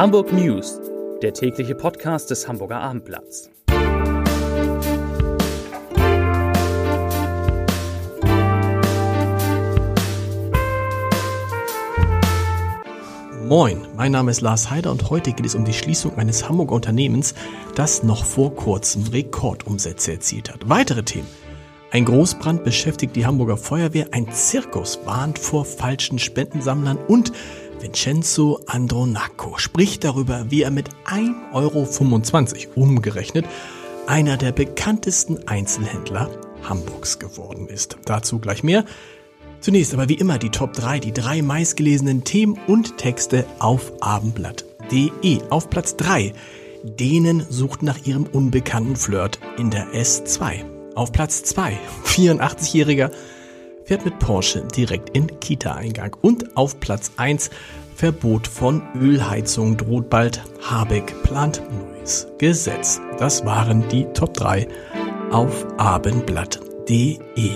Hamburg News, der tägliche Podcast des Hamburger Abendblatts. Moin, mein Name ist Lars Heider und heute geht es um die Schließung eines Hamburger Unternehmens, das noch vor kurzem Rekordumsätze erzielt hat. Weitere Themen. Ein Großbrand beschäftigt die Hamburger Feuerwehr, ein Zirkus warnt vor falschen Spendensammlern und Vincenzo Andronaco spricht darüber, wie er mit 1,25 Euro umgerechnet einer der bekanntesten Einzelhändler Hamburgs geworden ist. Dazu gleich mehr. Zunächst aber wie immer die Top 3, die drei meistgelesenen Themen und Texte auf abendblatt.de. Auf Platz 3. Denen sucht nach ihrem unbekannten Flirt in der S2. Auf Platz 2. 84-Jähriger fährt mit Porsche direkt in Kita-Eingang. Und auf Platz 1. Verbot von Ölheizung droht bald. Habeck plant neues Gesetz. Das waren die Top 3 auf abendblatt.de.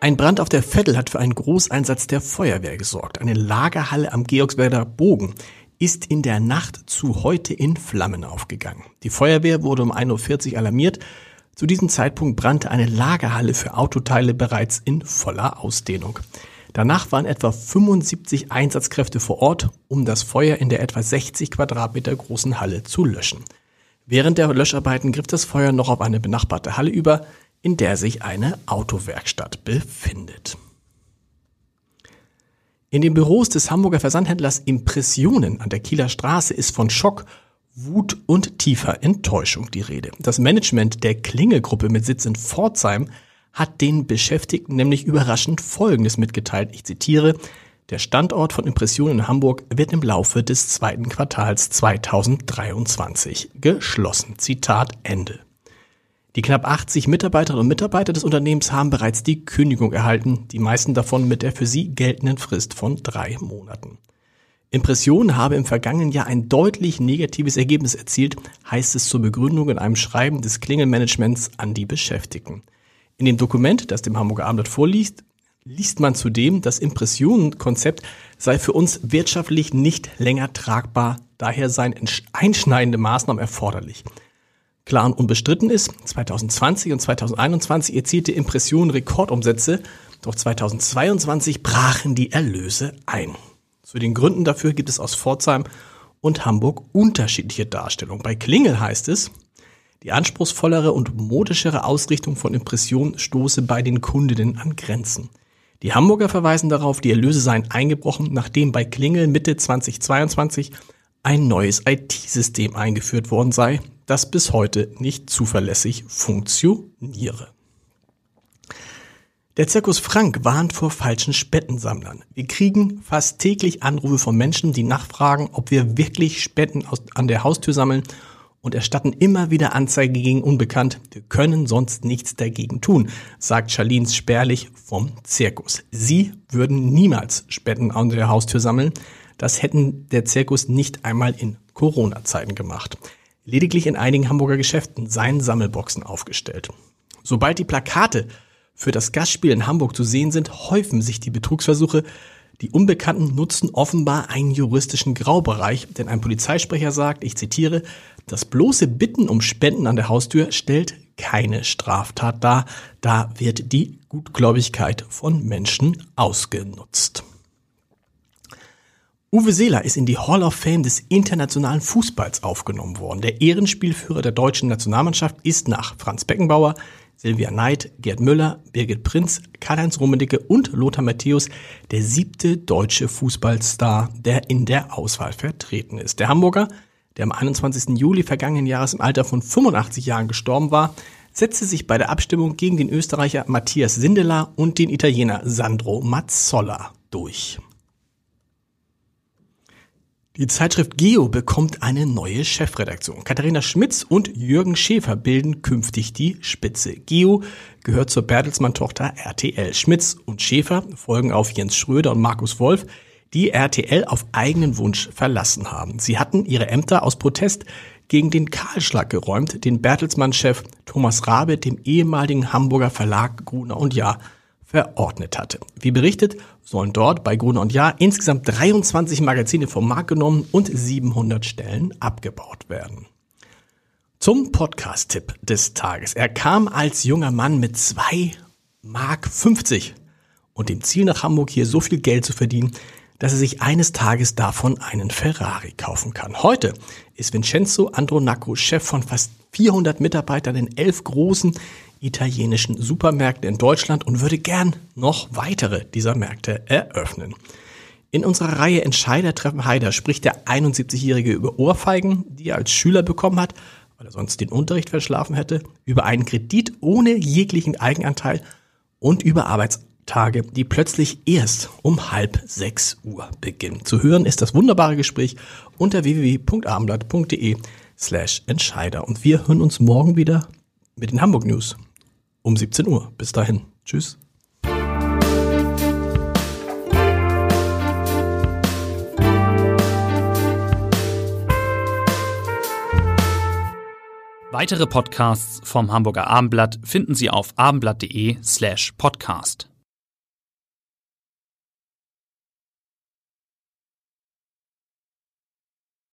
Ein Brand auf der Vettel hat für einen Großeinsatz der Feuerwehr gesorgt. Eine Lagerhalle am Georgswerder Bogen ist in der Nacht zu heute in Flammen aufgegangen. Die Feuerwehr wurde um 1.40 Uhr alarmiert. Zu diesem Zeitpunkt brannte eine Lagerhalle für Autoteile bereits in voller Ausdehnung. Danach waren etwa 75 Einsatzkräfte vor Ort, um das Feuer in der etwa 60 Quadratmeter großen Halle zu löschen. Während der Löscharbeiten griff das Feuer noch auf eine benachbarte Halle über in der sich eine Autowerkstatt befindet. In den Büros des Hamburger Versandhändlers Impressionen an der Kieler Straße ist von Schock, Wut und tiefer Enttäuschung die Rede. Das Management der Klingelgruppe mit Sitz in Pforzheim hat den Beschäftigten nämlich überraschend Folgendes mitgeteilt. Ich zitiere, der Standort von Impressionen in Hamburg wird im Laufe des zweiten Quartals 2023 geschlossen. Zitat Ende. Die knapp 80 Mitarbeiterinnen und Mitarbeiter des Unternehmens haben bereits die Kündigung erhalten, die meisten davon mit der für sie geltenden Frist von drei Monaten. Impression habe im vergangenen Jahr ein deutlich negatives Ergebnis erzielt, heißt es zur Begründung in einem Schreiben des Klingelmanagements an die Beschäftigten. In dem Dokument, das dem Hamburger Abendblatt vorliest, liest man zudem, das Impressionenkonzept sei für uns wirtschaftlich nicht länger tragbar, daher seien einschneidende Maßnahmen erforderlich. Klar und unbestritten ist, 2020 und 2021 erzielte Impression Rekordumsätze, doch 2022 brachen die Erlöse ein. Zu den Gründen dafür gibt es aus Pforzheim und Hamburg unterschiedliche Darstellungen. Bei Klingel heißt es, die anspruchsvollere und modischere Ausrichtung von Impression stoße bei den Kundinnen an Grenzen. Die Hamburger verweisen darauf, die Erlöse seien eingebrochen, nachdem bei Klingel Mitte 2022 ein neues IT-System eingeführt worden sei, das bis heute nicht zuverlässig funktioniere. Der Zirkus Frank warnt vor falschen Spendensammlern. Wir kriegen fast täglich Anrufe von Menschen, die nachfragen, ob wir wirklich Spenden aus, an der Haustür sammeln und erstatten immer wieder Anzeige gegen Unbekannt. Wir können sonst nichts dagegen tun, sagt Charlene Sperlich vom Zirkus. Sie würden niemals Spenden an der Haustür sammeln. Das hätten der Zirkus nicht einmal in Corona-Zeiten gemacht. Lediglich in einigen Hamburger Geschäften seien Sammelboxen aufgestellt. Sobald die Plakate für das Gastspiel in Hamburg zu sehen sind, häufen sich die Betrugsversuche. Die Unbekannten nutzen offenbar einen juristischen Graubereich, denn ein Polizeisprecher sagt, ich zitiere, das bloße Bitten um Spenden an der Haustür stellt keine Straftat dar, da wird die Gutgläubigkeit von Menschen ausgenutzt. Uwe Seeler ist in die Hall of Fame des internationalen Fußballs aufgenommen worden. Der Ehrenspielführer der deutschen Nationalmannschaft ist nach Franz Beckenbauer, Silvia Neid, Gerd Müller, Birgit Prinz, Karl-Heinz Rummenigge und Lothar Matthäus der siebte deutsche Fußballstar, der in der Auswahl vertreten ist. Der Hamburger, der am 21. Juli vergangenen Jahres im Alter von 85 Jahren gestorben war, setzte sich bei der Abstimmung gegen den Österreicher Matthias Sindelar und den Italiener Sandro Mazzolla durch. Die Zeitschrift Geo bekommt eine neue Chefredaktion. Katharina Schmitz und Jürgen Schäfer bilden künftig die Spitze. Geo gehört zur Bertelsmann-Tochter RTL. Schmitz und Schäfer folgen auf Jens Schröder und Markus Wolf, die RTL auf eigenen Wunsch verlassen haben. Sie hatten ihre Ämter aus Protest gegen den Kahlschlag geräumt, den Bertelsmann-Chef Thomas Rabe dem ehemaligen Hamburger Verlag Gruner und Jahr verordnet hatte. Wie berichtet, sollen dort bei Gruner und Jahr insgesamt 23 Magazine vom Markt genommen und 700 Stellen abgebaut werden. Zum Podcast-Tipp des Tages. Er kam als junger Mann mit 2 Mark 50 und dem Ziel nach Hamburg hier so viel Geld zu verdienen, dass er sich eines Tages davon einen Ferrari kaufen kann. Heute ist Vincenzo Andronacco Chef von fast 400 Mitarbeitern in elf großen italienischen Supermärkten in Deutschland und würde gern noch weitere dieser Märkte eröffnen. In unserer Reihe Entscheider treffen Heider spricht der 71-Jährige über Ohrfeigen, die er als Schüler bekommen hat weil er sonst den Unterricht verschlafen hätte, über einen Kredit ohne jeglichen Eigenanteil und über Arbeitstage, die plötzlich erst um halb sechs Uhr beginnen. Zu hören ist das wunderbare Gespräch unter www.abendblatt.de slash Entscheider. Und wir hören uns morgen wieder mit den Hamburg News um 17 Uhr. Bis dahin. Tschüss. Weitere Podcasts vom Hamburger Abendblatt finden Sie auf abendblatt.de slash podcast.